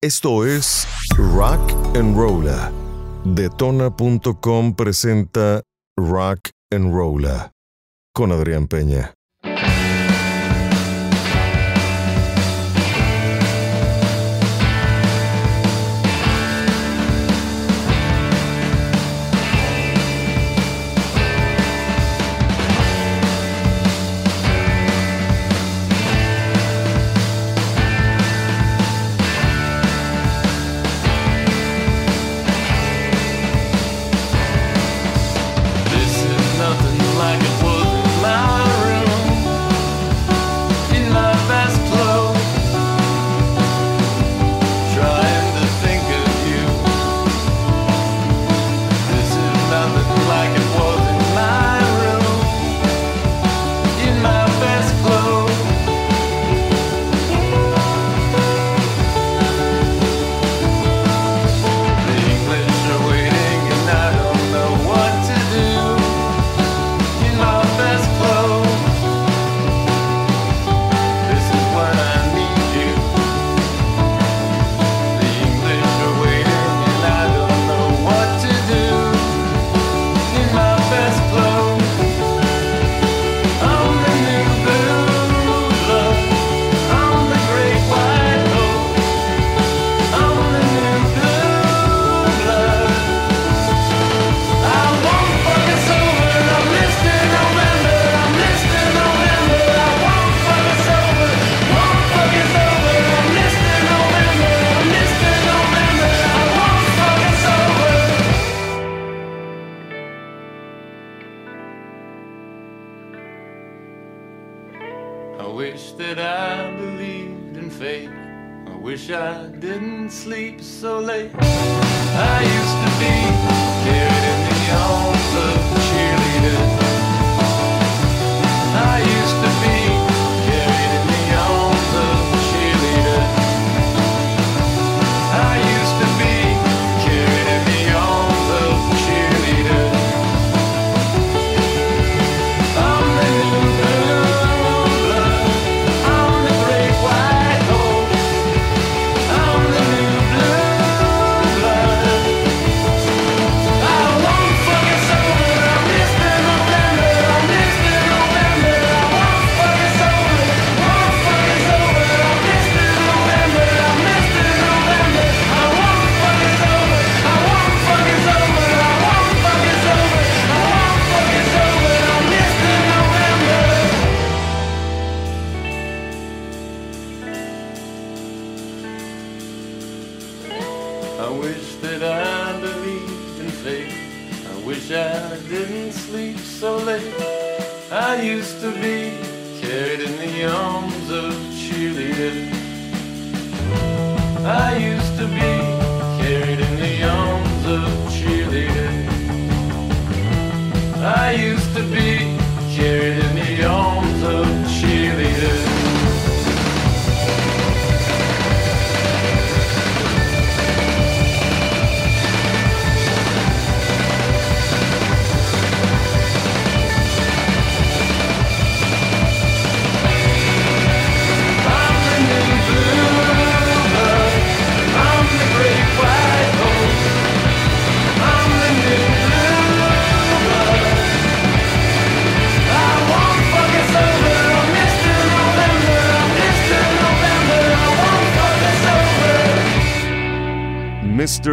Esto es Rock and Rolla. Detona.com presenta Rock and Rolla con Adrián Peña.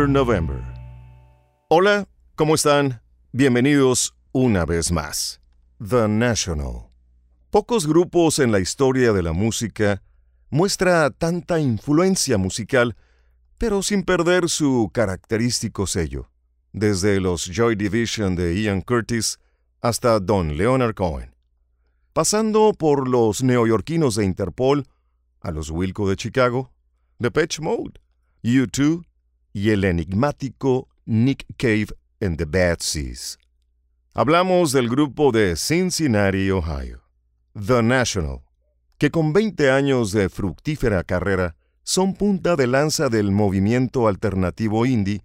November. Hola, ¿cómo están? Bienvenidos una vez más. The National. Pocos grupos en la historia de la música muestra tanta influencia musical, pero sin perder su característico sello, desde los Joy Division de Ian Curtis hasta Don Leonard Cohen, pasando por los neoyorquinos de Interpol, a los Wilco de Chicago, The Depeche Mode, U2, y el enigmático Nick Cave en The Bad Seas. Hablamos del grupo de Cincinnati, Ohio, The National, que con 20 años de fructífera carrera son punta de lanza del movimiento alternativo indie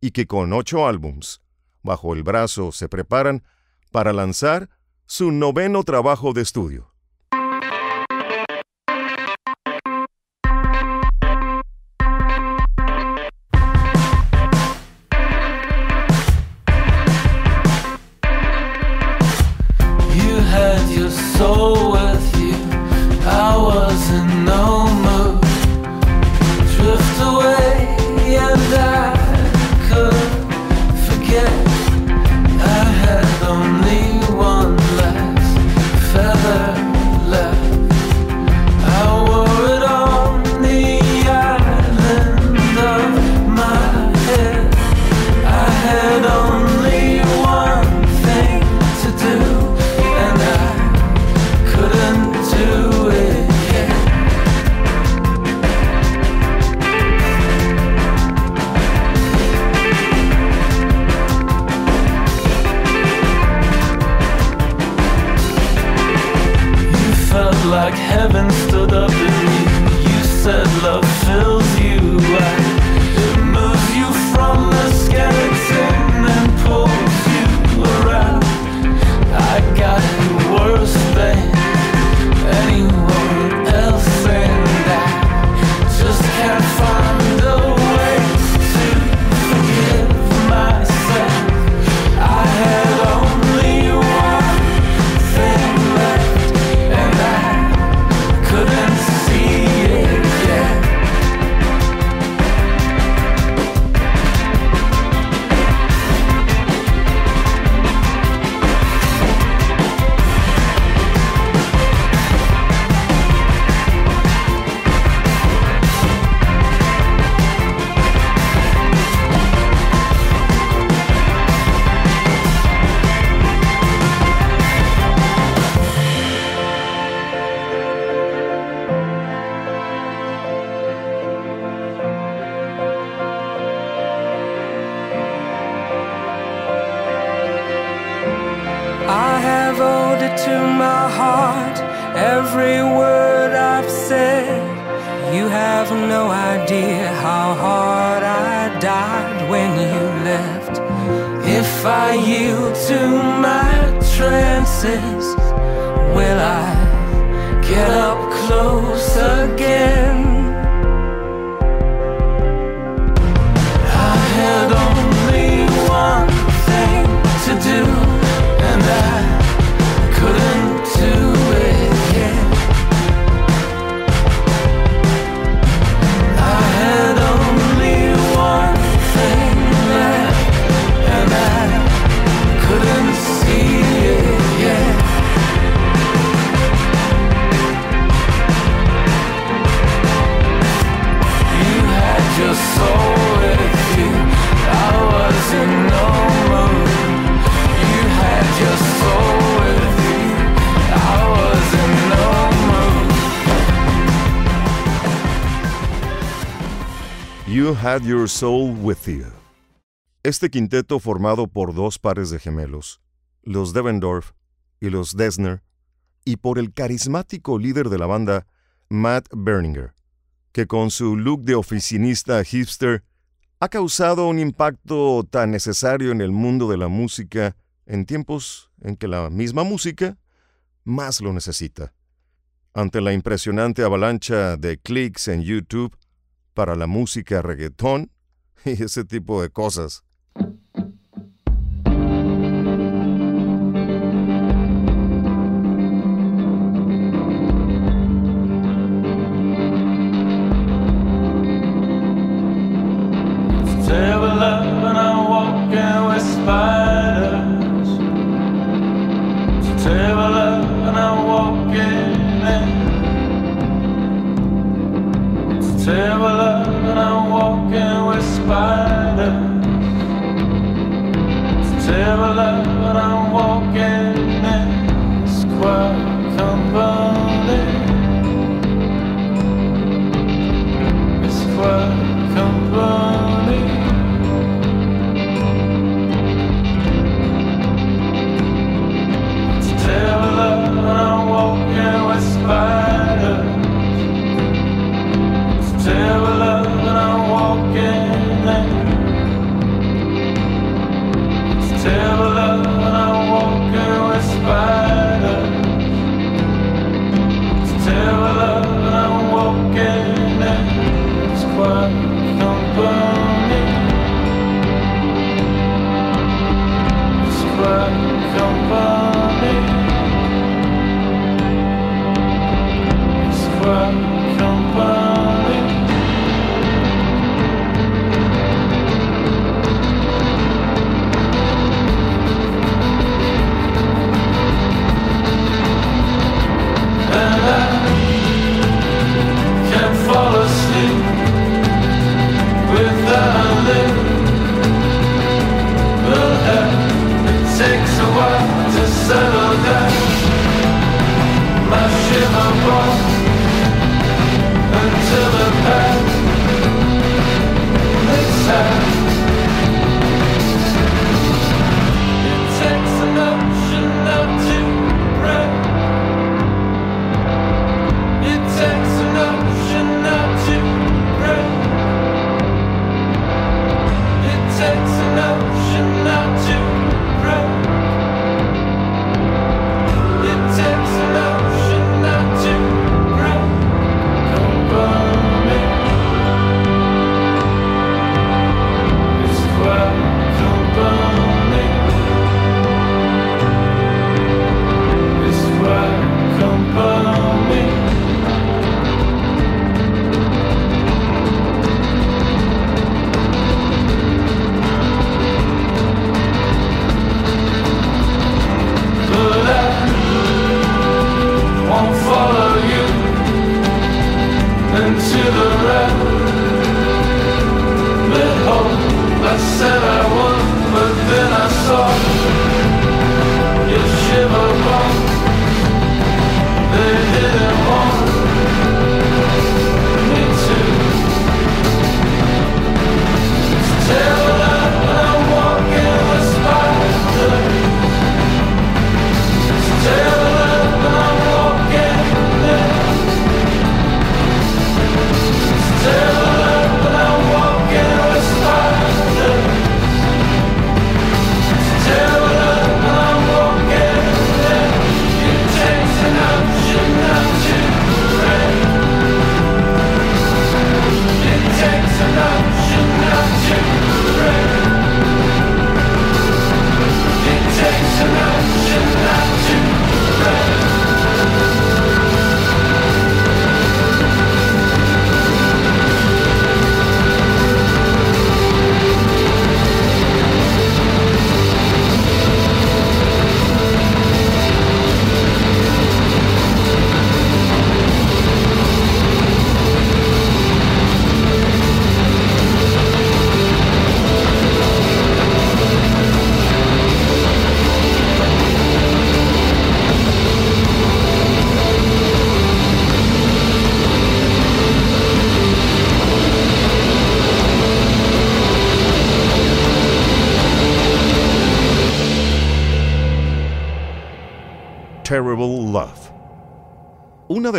y que con ocho álbums bajo el brazo se preparan para lanzar su noveno trabajo de estudio. Your Soul With You. Este quinteto formado por dos pares de gemelos, los Devendorf y los Desner, y por el carismático líder de la banda, Matt Berninger, que con su look de oficinista hipster ha causado un impacto tan necesario en el mundo de la música en tiempos en que la misma música más lo necesita. Ante la impresionante avalancha de clics en YouTube, para la música reggaetón y ese tipo de cosas.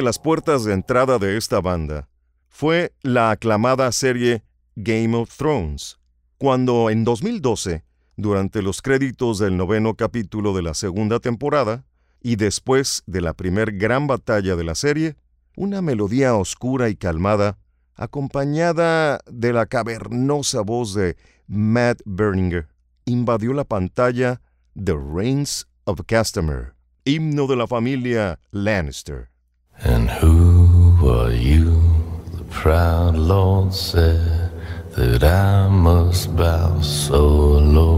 Las puertas de entrada de esta banda fue la aclamada serie Game of Thrones, cuando en 2012, durante los créditos del noveno capítulo de la segunda temporada, y después de la primer gran batalla de la serie, una melodía oscura y calmada, acompañada de la cavernosa voz de Matt Berninger, invadió la pantalla The Reigns of Castamere, himno de la familia Lannister. And who are you? The proud Lord said that I must bow so low.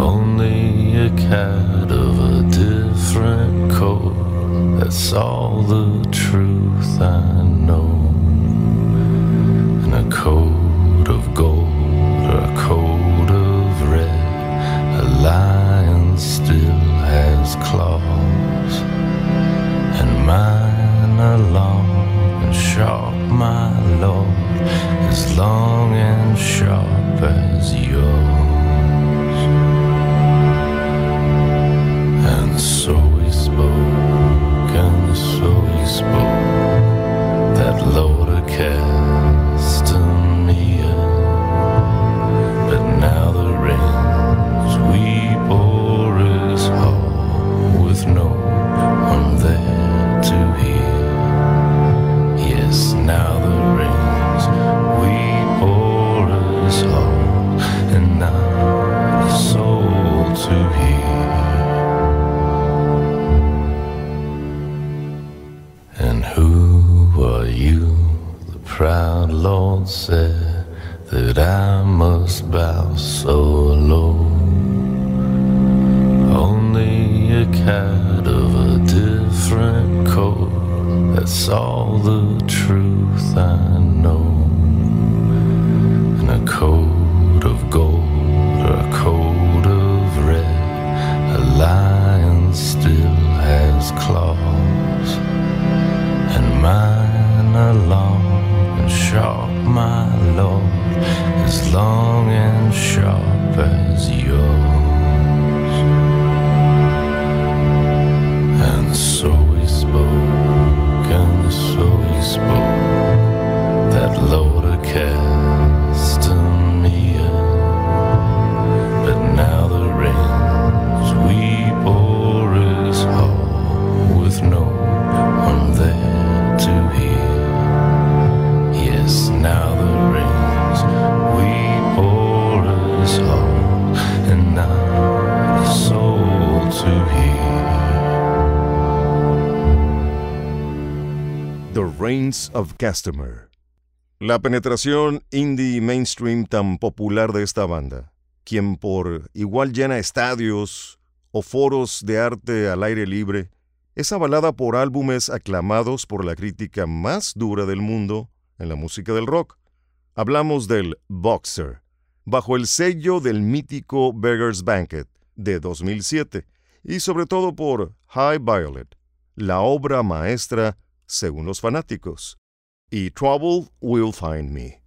Only a cat of a different coat. That's all the truth I know. And a coat that I must bow so low. The Reigns of Castamere. La penetración indie mainstream tan popular de esta banda, quien por igual llena estadios o foros de arte al aire libre, es avalada por álbumes aclamados por la crítica más dura del mundo en la música del rock. Hablamos del Boxer, bajo el sello del mítico Beggar's Banquet de 2007, y sobre todo por High Violet, la obra maestra según los fanáticos, y Trouble Will Find Me,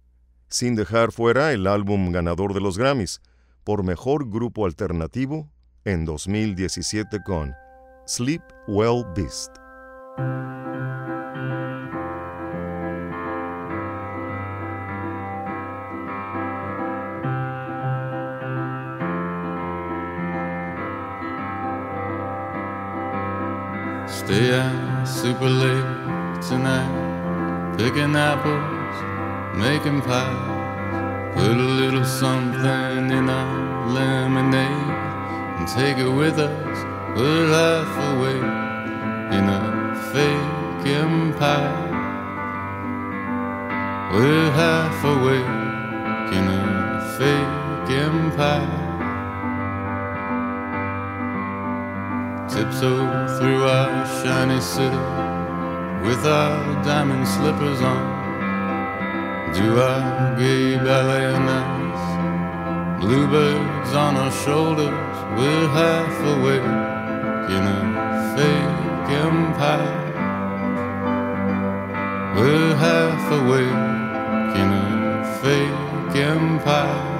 sin dejar fuera el álbum ganador de los Grammys por Mejor Grupo Alternativo en 2017 con Sleep Well Beast. Stay out super late tonight, picking apples, making pies. Put a little something in our lemonade and take it with us. We're half away in a fake empire. We're half awake in a fake empire. Tiptoe through our shiny city with our diamond slippers on. Do our gay ballet nights. Bluebirds on our shoulders, we're half awake in a fake empire. We're half awake in a fake empire.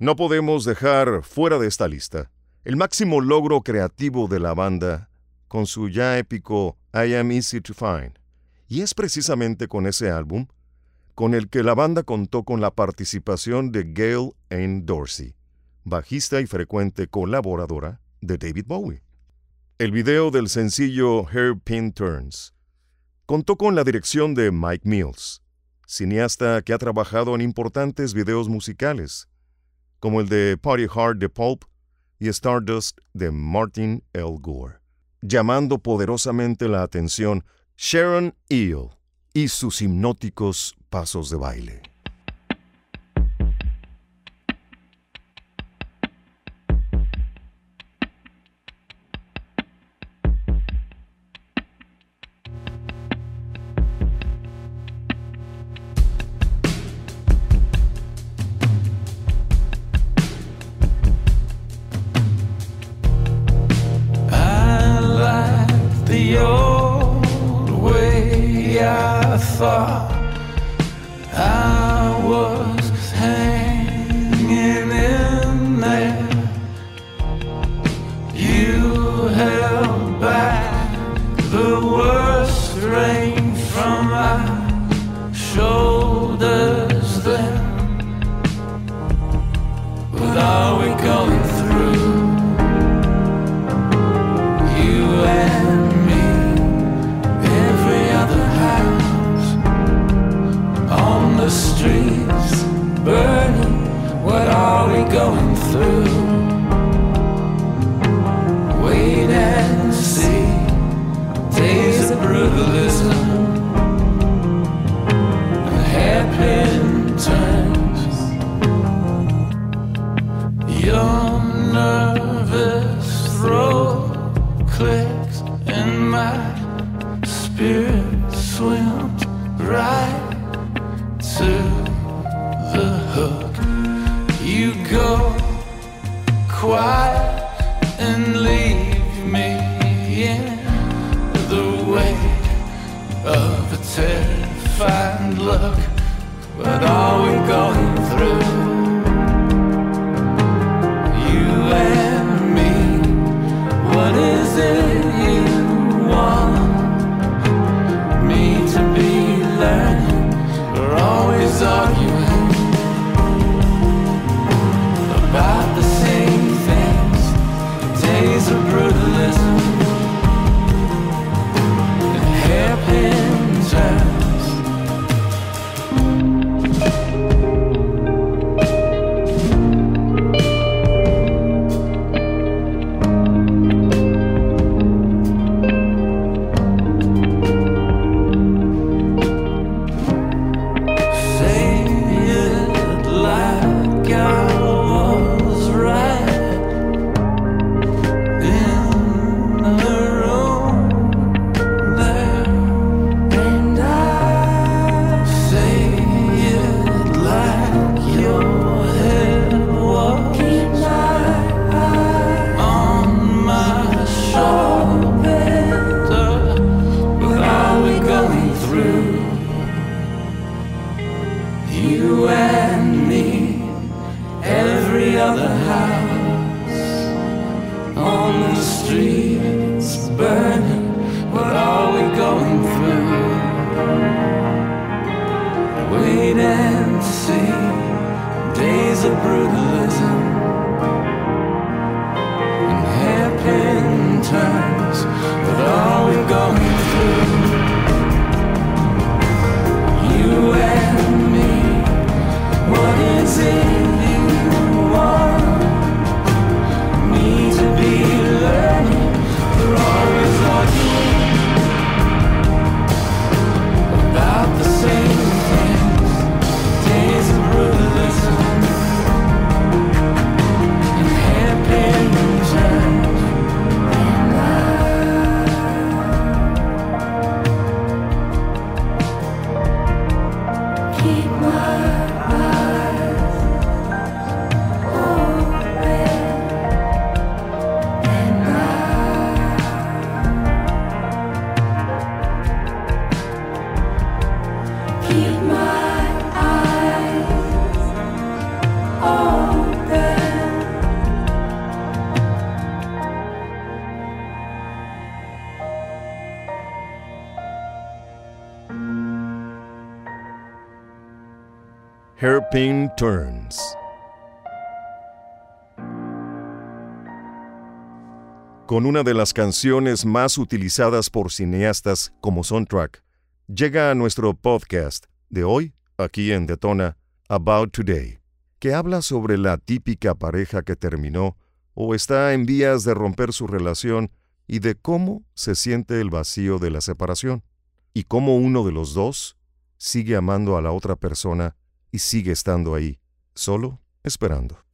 No podemos dejar fuera de esta lista el máximo logro creativo de la banda con su ya épico I Am Easy to Find. Y es precisamente con ese álbum con el que la banda contó con la participación de Gail Ann Dorsey, bajista y frecuente colaboradora de David Bowie. El video del sencillo Hairpin Turns contó con la dirección de Mike Mills, cineasta que ha trabajado en importantes videos musicales, como el de Party Hard de Pulp y Stardust de Martin L. Gore, llamando poderosamente la atención Sharon Eel y sus hipnóticos pasos de baile. Spirit Spin Turns. Con una de las canciones más utilizadas por cineastas como soundtrack, llega a nuestro podcast de hoy, aquí en Detona, About Today, que habla sobre la típica pareja que terminó o está en vías de romper su relación y de cómo se siente el vacío de la separación, y cómo uno de los dos sigue amando a la otra persona y sigue estando ahí, solo esperando.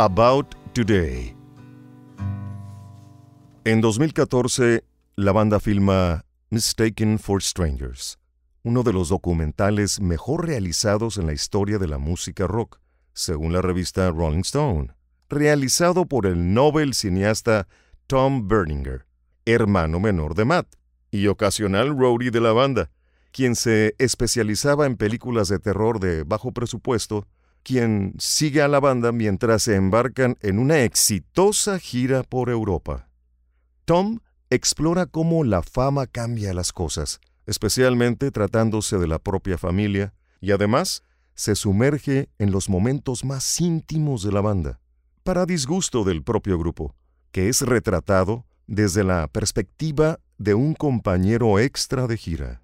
About Today. En 2014, la banda filma Mistaken for Strangers, uno de los documentales mejor realizados en la historia de la música rock, según la revista Rolling Stone, realizado por el Nobel cineasta Tom Berninger, hermano menor de Matt y ocasional roadie de la banda, quien se especializaba en películas de terror de bajo presupuesto, quien sigue a la banda mientras se embarcan en una exitosa gira por Europa. Tom explora cómo la fama cambia las cosas, especialmente tratándose de la propia familia, y además se sumerge en los momentos más íntimos de la banda, para disgusto del propio grupo, que es retratado desde la perspectiva de un compañero extra de gira.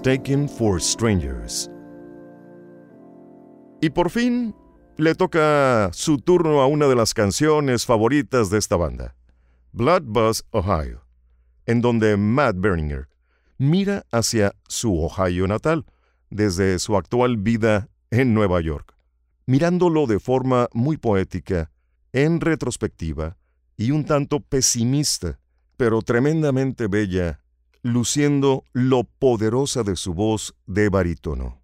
Mistaken for Strangers. Y por fin le toca su turno a una de las canciones favoritas de esta banda, Blood Ohio, en donde Matt Berninger mira hacia su Ohio natal desde su actual vida en Nueva York, mirándolo de forma muy poética, en retrospectiva y un tanto pesimista, pero tremendamente bella luciendo lo poderosa de su voz de barítono.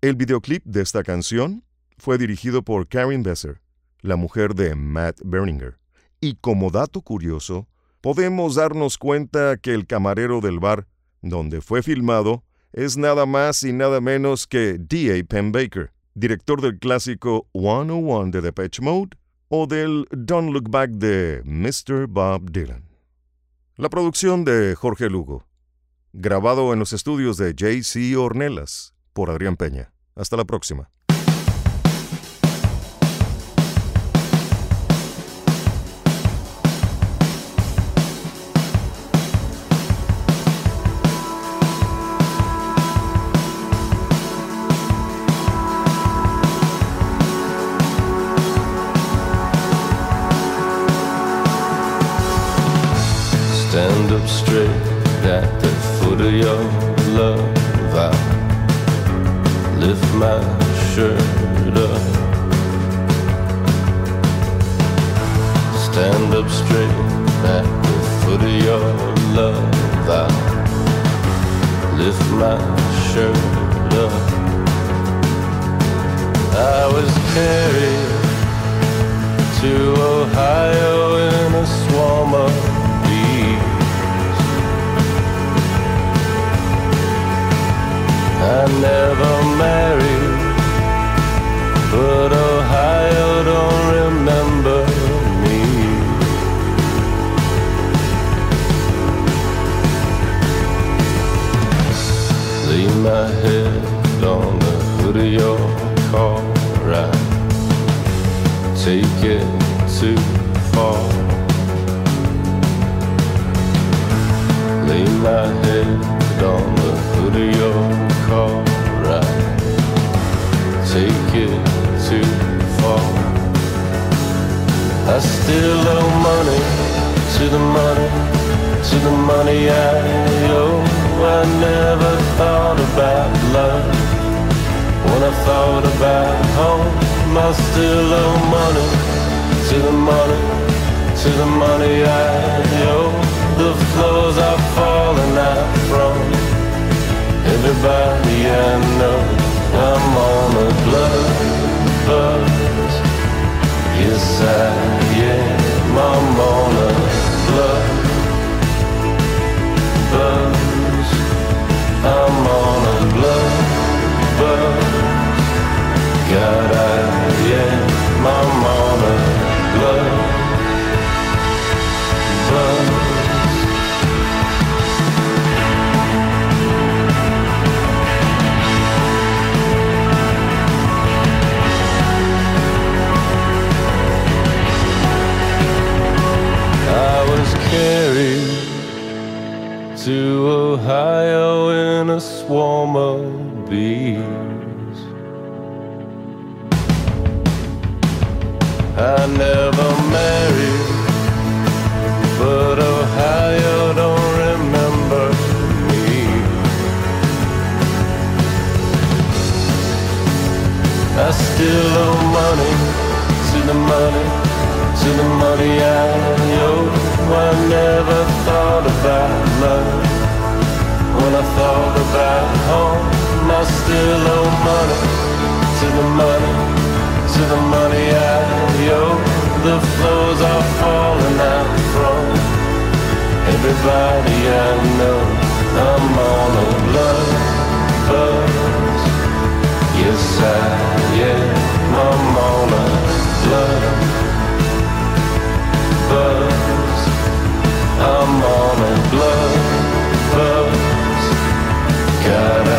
El videoclip de esta canción fue dirigido por Karen Besser, la mujer de Matt Berninger. Y como dato curioso, podemos darnos cuenta que el camarero del bar donde fue filmado es nada más y nada menos que D.A. Penn Baker, director del clásico 101 de Depeche Mode o del Don't Look Back de Mr. Bob Dylan. La producción de Jorge Lugo. Grabado en los estudios de J.C. Ornelas por Adrián Peña. Hasta la próxima. Never married, but Ohio don't remember me. Lay my head on the hood of your car. I take it too far. Lay my head on the hood of your car. I too far. I still owe money to the money, to the money I owe. I never thought about love when I thought about home. I still owe money to the money, to the money I owe. The floors are falling out from everybody I know. I'm on a blood. Yes, I am. I'm on a everybody I know. I'm on a blood buzz. Yes, I am. I'm on a blood buzz. I'm on a blood buzz. God,